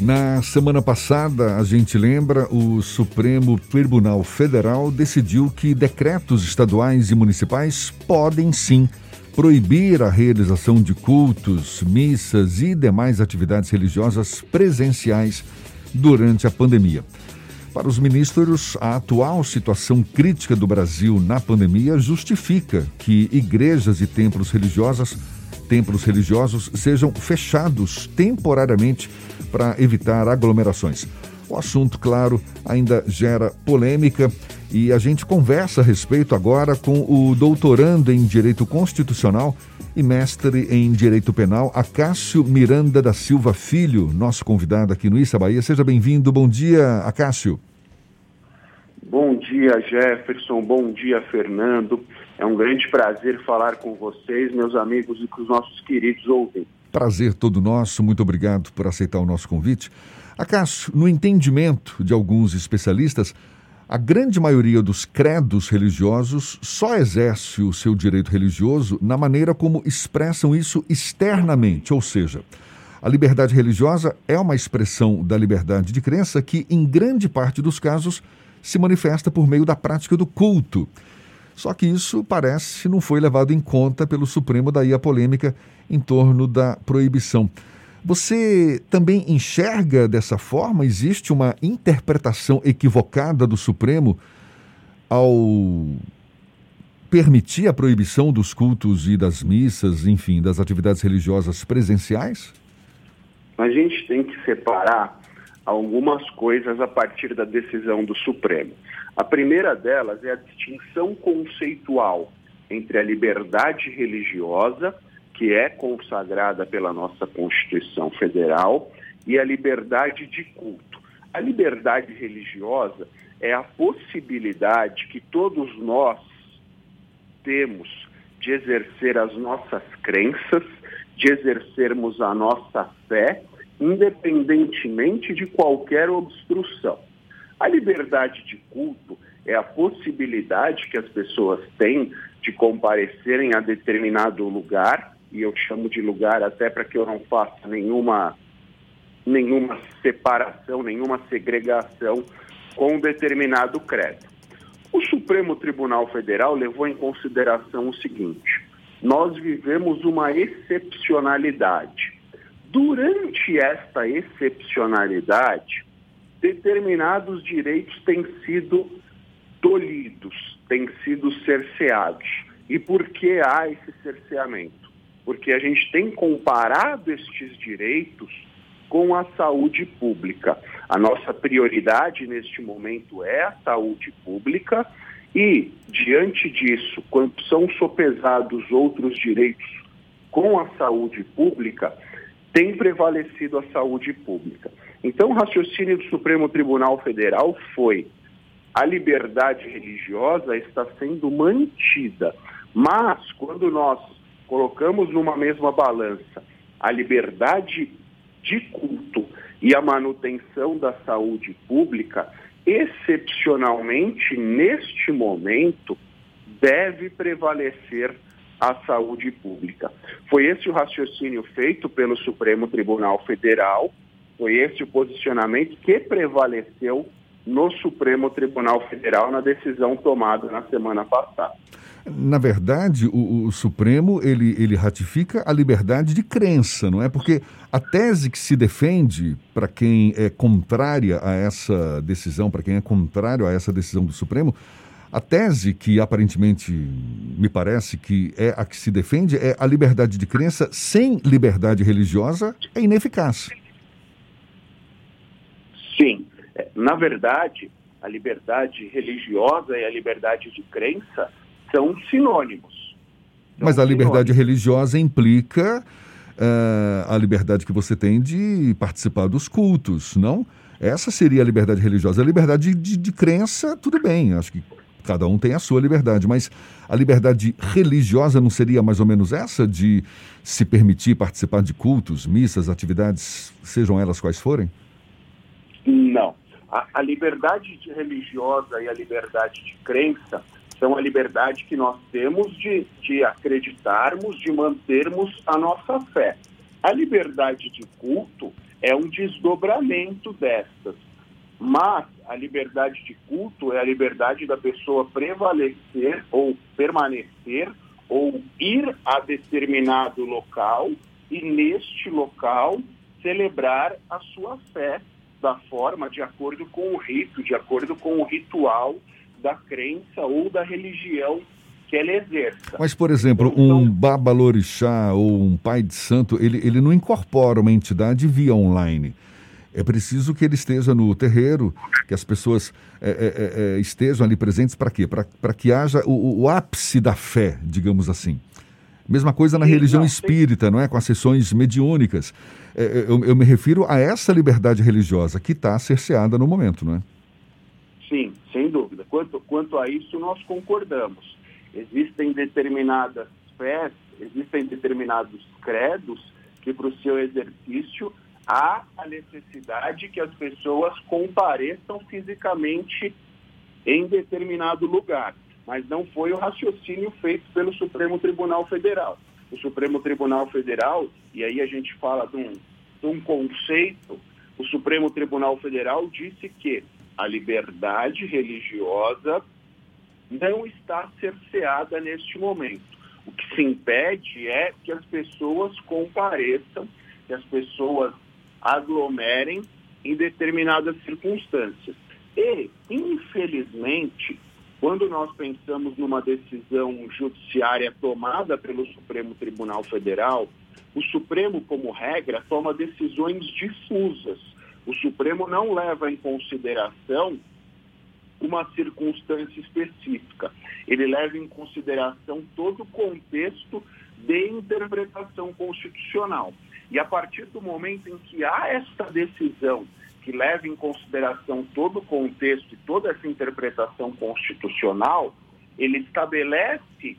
Na semana passada, a gente lembra, o Supremo Tribunal Federal decidiu que decretos estaduais e municipais podem sim proibir a realização de cultos, missas e demais atividades religiosas presenciais durante a pandemia. Para os ministros, a atual situação crítica do Brasil na pandemia justifica que igrejas e templos religiosos, templos religiosos sejam fechados temporariamente para evitar aglomerações. O assunto, claro, ainda gera polêmica e a gente conversa a respeito agora com o doutorando em Direito Constitucional e mestre em Direito Penal, Acácio Miranda da Silva Filho, nosso convidado aqui no Issa Bahia. Seja bem-vindo. Bom dia, Acácio. Bom dia, Jefferson. Bom dia, Fernando. É um grande prazer falar com vocês, meus amigos e com os nossos queridos ouvintes. Prazer todo nosso, muito obrigado por aceitar o nosso convite. Acaso, no entendimento de alguns especialistas, a grande maioria dos credos religiosos só exerce o seu direito religioso na maneira como expressam isso externamente, ou seja, a liberdade religiosa é uma expressão da liberdade de crença que, em grande parte dos casos, se manifesta por meio da prática do culto. Só que isso parece não foi levado em conta pelo Supremo, daí a polêmica em torno da proibição. Você também enxerga dessa forma? Existe uma interpretação equivocada do Supremo ao permitir a proibição dos cultos e das missas, enfim, das atividades religiosas presenciais? A gente tem que separar algumas coisas a partir da decisão do Supremo. A primeira delas é a distinção conceitual entre a liberdade religiosa, que é consagrada pela nossa Constituição Federal, e a liberdade de culto. A liberdade religiosa é a possibilidade que todos nós temos de exercer as nossas crenças, de exercermos a nossa fé, independentemente de qualquer obstrução. A liberdade de culto é a possibilidade que as pessoas têm de comparecerem a determinado lugar, e eu chamo de lugar até para que eu não faça nenhuma, nenhuma separação, nenhuma segregação com um determinado credo. O Supremo Tribunal Federal levou em consideração o seguinte: nós vivemos uma excepcionalidade. Durante esta excepcionalidade, determinados direitos têm sido tolhidos, têm sido cerceados. E por que há esse cerceamento? Porque a gente tem comparado estes direitos com a saúde pública. A nossa prioridade neste momento é a saúde pública e, diante disso, quando são sopesados outros direitos com a saúde pública, tem prevalecido a saúde pública. Então, o raciocínio do Supremo Tribunal Federal foi: a liberdade religiosa está sendo mantida, mas quando nós colocamos numa mesma balança a liberdade de culto e a manutenção da saúde pública, excepcionalmente, neste momento, deve prevalecer a saúde pública. Foi esse o raciocínio feito pelo Supremo Tribunal Federal foi esse o posicionamento que prevaleceu no Supremo Tribunal Federal na decisão tomada na semana passada. Na verdade, o, o, Supremo ele, ele ratifica a liberdade de crença, não é? Porque a tese que se defende para quem é contrária a essa decisão, para quem é contrário a essa decisão do Supremo, a tese que aparentemente me parece que é a que se defende é a liberdade de crença sem liberdade religiosa é ineficaz. Sim. É, na verdade, a liberdade religiosa e a liberdade de crença são sinônimos. São Mas a liberdade religiosa implica uh, a liberdade que você tem de participar dos cultos, não? Essa seria a liberdade religiosa. A liberdade de, de, de crença, tudo bem, acho que cada um tem a sua liberdade, mas a liberdade religiosa não seria mais ou menos essa de se permitir participar de cultos, missas, atividades, sejam elas quais forem? Não. A, a liberdade religiosa e a liberdade de crença são a liberdade que nós temos de, de acreditarmos, de mantermos a nossa fé. A liberdade de culto é um desdobramento destas. Mas a liberdade de culto é a liberdade da pessoa prevalecer ou permanecer ou ir a determinado local e neste local celebrar a sua fé da forma de acordo com o rito, de acordo com o ritual da crença ou da religião que ela exerça. Mas, por exemplo, então, um babalorixá ou um pai de santo, ele, ele não incorpora uma entidade via online. É preciso que ele esteja no terreiro, que as pessoas é, é, é, é estejam ali presentes para quê? Para que haja o, o, ápice da fé, digamos assim. Mesma coisa na Sim, religião não, espírita, não é? Com as sessões mediúnicas. É, é, eu, eu, me refiro a essa liberdade religiosa que está cerceada no momento, não é? Sim, sem dúvida. Quanto, quanto a isso, nós concordamos. Existem determinadas fés, existem determinados credos que, para o seu exercício, há a necessidade que as pessoas compareçam fisicamente em determinado lugar. Mas não foi o raciocínio feito pelo Supremo Tribunal Federal. O Supremo Tribunal Federal, e aí a gente fala de um, de um conceito, o Supremo Tribunal Federal disse que a liberdade religiosa não está cerceada neste momento. O que se impede é que as pessoas compareçam, que as pessoas aglomerem em determinadas circunstâncias. E, infelizmente, quando nós pensamos numa decisão judiciária tomada pelo Supremo Tribunal Federal, o Supremo, como regra, toma decisões difusas. O Supremo não leva em consideração uma circunstância específica. Ele leva em consideração todo o contexto de interpretação constitucional. E a partir do momento em que há esta decisão que leva em consideração todo o contexto e toda essa interpretação constitucional, ele estabelece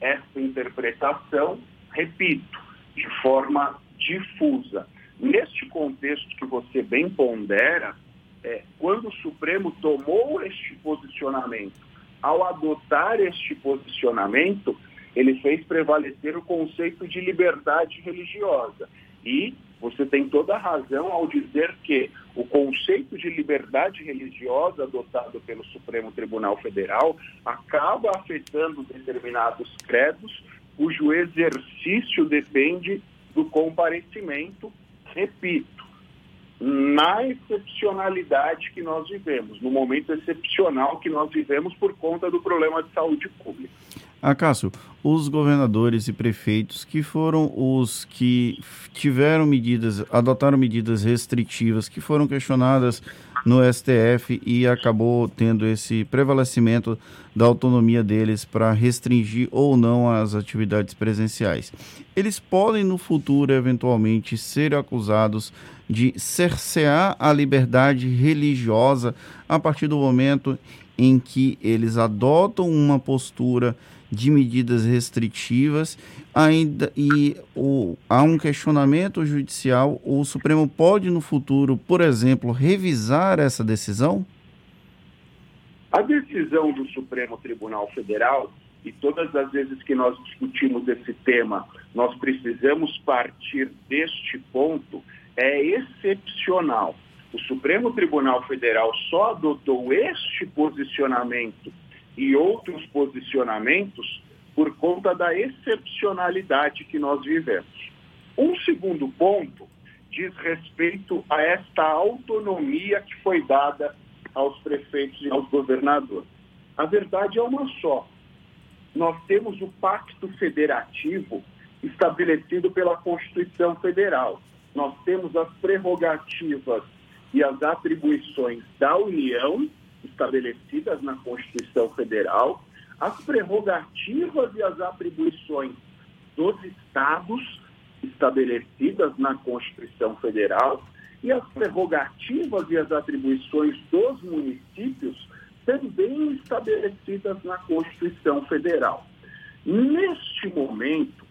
essa interpretação, repito, de forma difusa. Neste contexto que você bem pondera, é, quando o Supremo tomou este posicionamento, ao adotar este posicionamento, ele fez prevalecer o conceito de liberdade religiosa. E você tem toda a razão ao dizer que o conceito de liberdade religiosa adotado pelo Supremo Tribunal Federal acaba afetando determinados credos cujo exercício depende do comparecimento, repito, na excepcionalidade que nós vivemos, no momento excepcional que nós vivemos por conta do problema de saúde pública. Acácio, os governadores e prefeitos que foram os que tiveram medidas, adotaram medidas restritivas que foram questionadas no STF e acabou tendo esse prevalecimento da autonomia deles para restringir ou não as atividades presenciais. Eles podem no futuro eventualmente ser acusados de cercear a liberdade religiosa a partir do momento em que eles adotam uma postura de medidas restritivas, ainda e há um questionamento judicial, o Supremo pode no futuro, por exemplo, revisar essa decisão? A decisão do Supremo Tribunal Federal, e todas as vezes que nós discutimos esse tema, nós precisamos partir deste ponto, é excepcional. O Supremo Tribunal Federal só adotou este posicionamento e outros posicionamentos por conta da excepcionalidade que nós vivemos. Um segundo ponto diz respeito a esta autonomia que foi dada aos prefeitos e aos governadores. A verdade é uma só. Nós temos o pacto federativo estabelecido pela Constituição Federal. Nós temos as prerrogativas e as atribuições da União estabelecidas na Constituição Federal, as prerrogativas e as atribuições dos estados estabelecidas na Constituição Federal e as prerrogativas e as atribuições dos municípios também estabelecidas na Constituição Federal. Neste momento,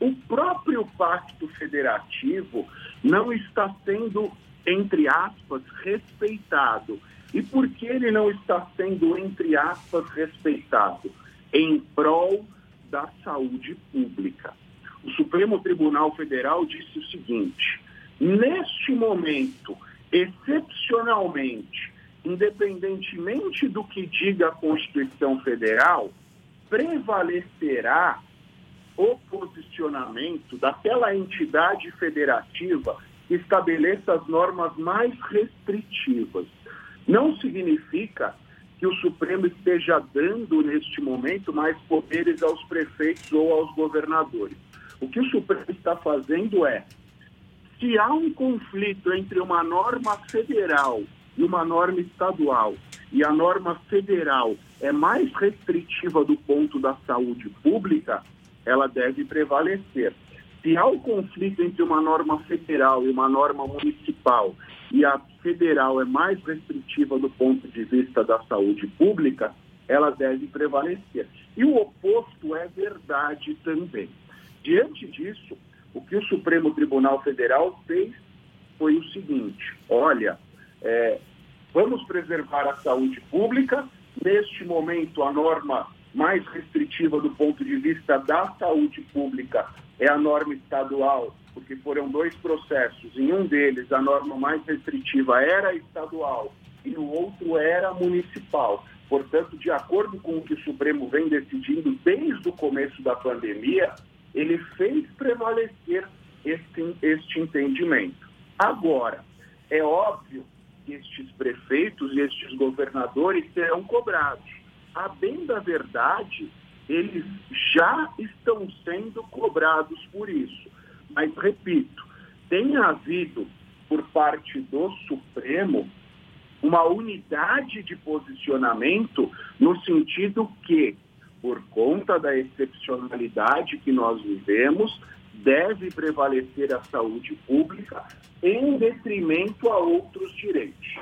o próprio Pacto Federativo não está sendo, entre aspas, respeitado e por que ele não está sendo, entre aspas, respeitado? Em prol da saúde pública. O Supremo Tribunal Federal disse o seguinte: Neste momento, excepcionalmente, independentemente do que diga a Constituição Federal, prevalecerá o posicionamento daquela entidade federativa que estabeleça as normas mais restritivas. Não significa que o Supremo esteja dando, neste momento, mais poderes aos prefeitos ou aos governadores. O que o Supremo está fazendo é, se há um conflito entre uma norma federal e uma norma estadual, e a norma federal é mais restritiva do ponto da saúde pública, ela deve prevalecer. Se há um conflito entre uma norma federal e uma norma municipal, e a federal é mais restritiva do ponto de vista da saúde pública, ela deve prevalecer. E o oposto é verdade também. Diante disso, o que o Supremo Tribunal Federal fez foi o seguinte: olha, é, vamos preservar a saúde pública. Neste momento, a norma mais restritiva do ponto de vista da saúde pública é a norma estadual, porque foram dois processos. Em um deles, a norma mais restritiva era estadual e no outro era municipal. Portanto, de acordo com o que o Supremo vem decidindo desde o começo da pandemia, ele fez prevalecer este, este entendimento. Agora, é óbvio que estes prefeitos e estes governadores serão cobrados a bem da verdade, eles já estão sendo cobrados por isso. Mas, repito, tem havido, por parte do Supremo, uma unidade de posicionamento no sentido que, por conta da excepcionalidade que nós vivemos, deve prevalecer a saúde pública em detrimento a outros direitos.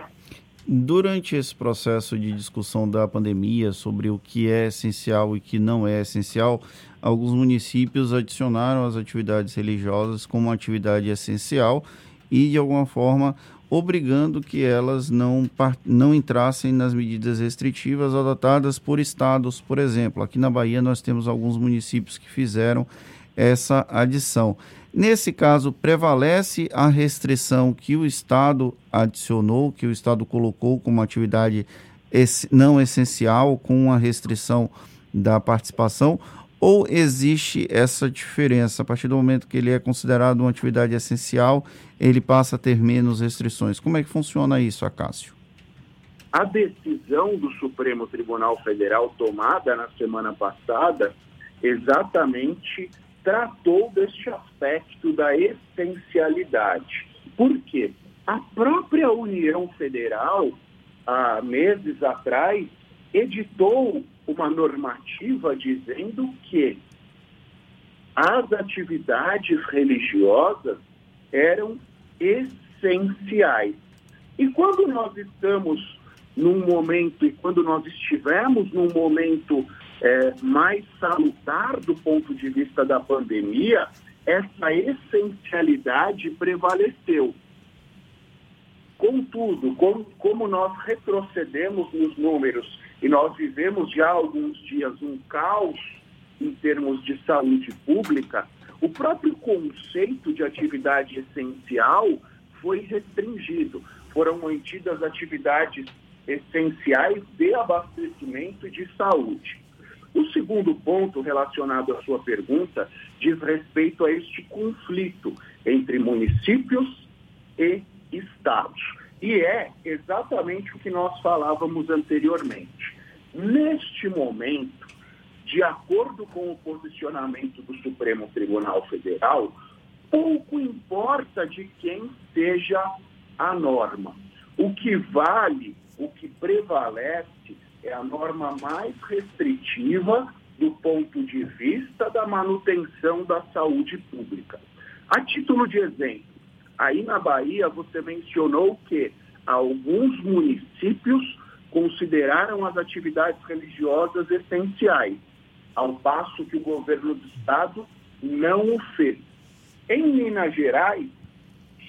Durante esse processo de discussão da pandemia sobre o que é essencial e que não é essencial, alguns municípios adicionaram as atividades religiosas como atividade essencial e, de alguma forma, obrigando que elas não, não entrassem nas medidas restritivas adotadas por estados. Por exemplo, aqui na Bahia nós temos alguns municípios que fizeram essa adição. Nesse caso, prevalece a restrição que o Estado adicionou, que o Estado colocou como atividade não essencial, com a restrição da participação, ou existe essa diferença? A partir do momento que ele é considerado uma atividade essencial, ele passa a ter menos restrições. Como é que funciona isso, Acácio? A decisão do Supremo Tribunal Federal tomada na semana passada exatamente tratou deste aspecto da essencialidade. Por quê? A própria União Federal, há meses atrás, editou uma normativa dizendo que as atividades religiosas eram essenciais. E quando nós estamos num momento, e quando nós estivemos num momento é, mais salutar do ponto de vista da pandemia, essa essencialidade prevaleceu. Contudo, como, como nós retrocedemos nos números e nós vivemos já alguns dias um caos em termos de saúde pública, o próprio conceito de atividade essencial foi restringido. Foram mantidas atividades essenciais de abastecimento de saúde. O segundo ponto relacionado à sua pergunta diz respeito a este conflito entre municípios e estados. E é exatamente o que nós falávamos anteriormente. Neste momento, de acordo com o posicionamento do Supremo Tribunal Federal, pouco importa de quem seja a norma. O que vale, o que prevalece é a norma mais restritiva do ponto de vista da manutenção da saúde pública. A título de exemplo, aí na Bahia você mencionou que alguns municípios consideraram as atividades religiosas essenciais, ao passo que o governo do estado não o fez. Em Minas Gerais,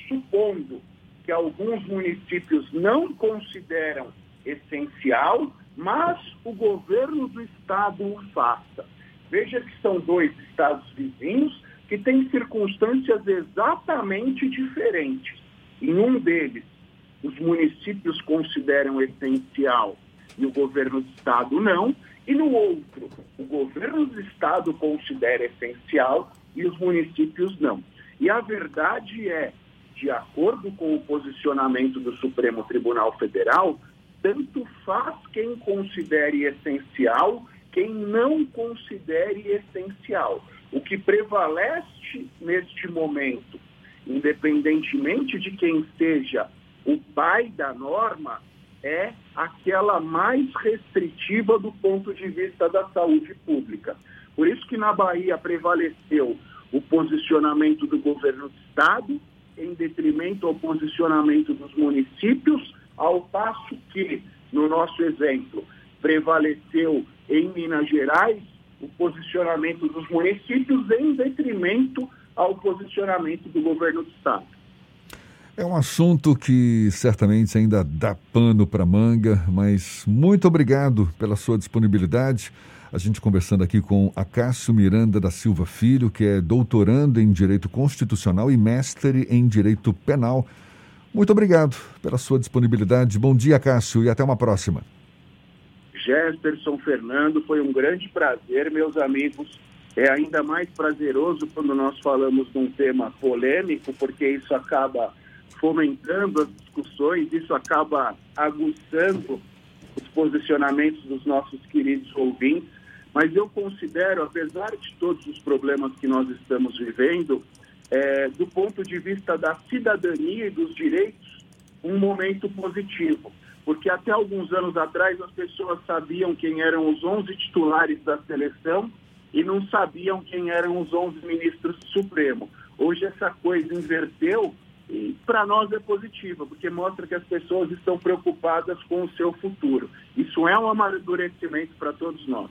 supondo que alguns municípios não consideram essencial, mas o governo do estado o faça. Veja que são dois estados vizinhos que têm circunstâncias exatamente diferentes. Em um deles, os municípios consideram essencial e o governo do estado não, e no outro, o governo do estado considera essencial e os municípios não. E a verdade é, de acordo com o posicionamento do Supremo Tribunal Federal, tanto faz quem considere essencial, quem não considere essencial. O que prevalece neste momento, independentemente de quem seja o pai da norma, é aquela mais restritiva do ponto de vista da saúde pública. Por isso que na Bahia prevaleceu o posicionamento do governo do Estado em detrimento ao posicionamento dos municípios, ao passo que, no nosso exemplo, prevaleceu em Minas Gerais o posicionamento dos municípios em detrimento ao posicionamento do governo do Estado. É um assunto que certamente ainda dá pano para manga, mas muito obrigado pela sua disponibilidade. A gente conversando aqui com Acácio Miranda da Silva Filho, que é doutorando em Direito Constitucional e mestre em Direito Penal. Muito obrigado pela sua disponibilidade. Bom dia, Cássio, e até uma próxima. Jefferson Fernando, foi um grande prazer, meus amigos. É ainda mais prazeroso quando nós falamos de um tema polêmico, porque isso acaba fomentando as discussões, isso acaba aguçando os posicionamentos dos nossos queridos ouvintes, mas eu considero, apesar de todos os problemas que nós estamos vivendo, é, do ponto de vista da cidadania e dos direitos, um momento positivo. Porque até alguns anos atrás as pessoas sabiam quem eram os 11 titulares da seleção e não sabiam quem eram os 11 ministros do Supremo. Hoje essa coisa inverteu e para nós é positiva, porque mostra que as pessoas estão preocupadas com o seu futuro. Isso é um amadurecimento para todos nós.